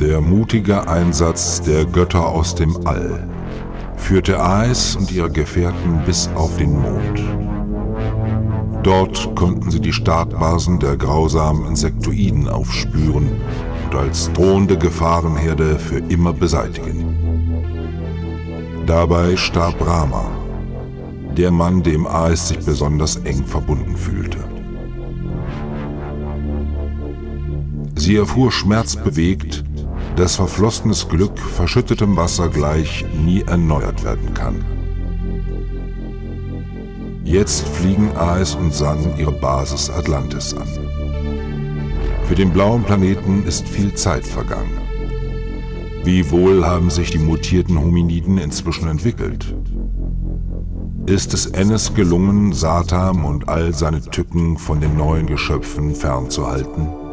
Der mutige Einsatz der Götter aus dem All führte Aes und ihre Gefährten bis auf den Mond. Dort konnten sie die Startbasen der grausamen Insektoiden aufspüren und als drohende Gefahrenherde für immer beseitigen. Dabei starb Rama, der Mann, dem Aes sich besonders eng verbunden fühlte. Sie erfuhr schmerzbewegt, dass verflossenes Glück verschüttetem Wasser gleich nie erneuert werden kann. Jetzt fliegen Aes und San ihre Basis Atlantis an. Für den blauen Planeten ist viel Zeit vergangen. Wie wohl haben sich die mutierten Hominiden inzwischen entwickelt? Ist es Ennis gelungen, Satam und all seine Tücken von den neuen Geschöpfen fernzuhalten?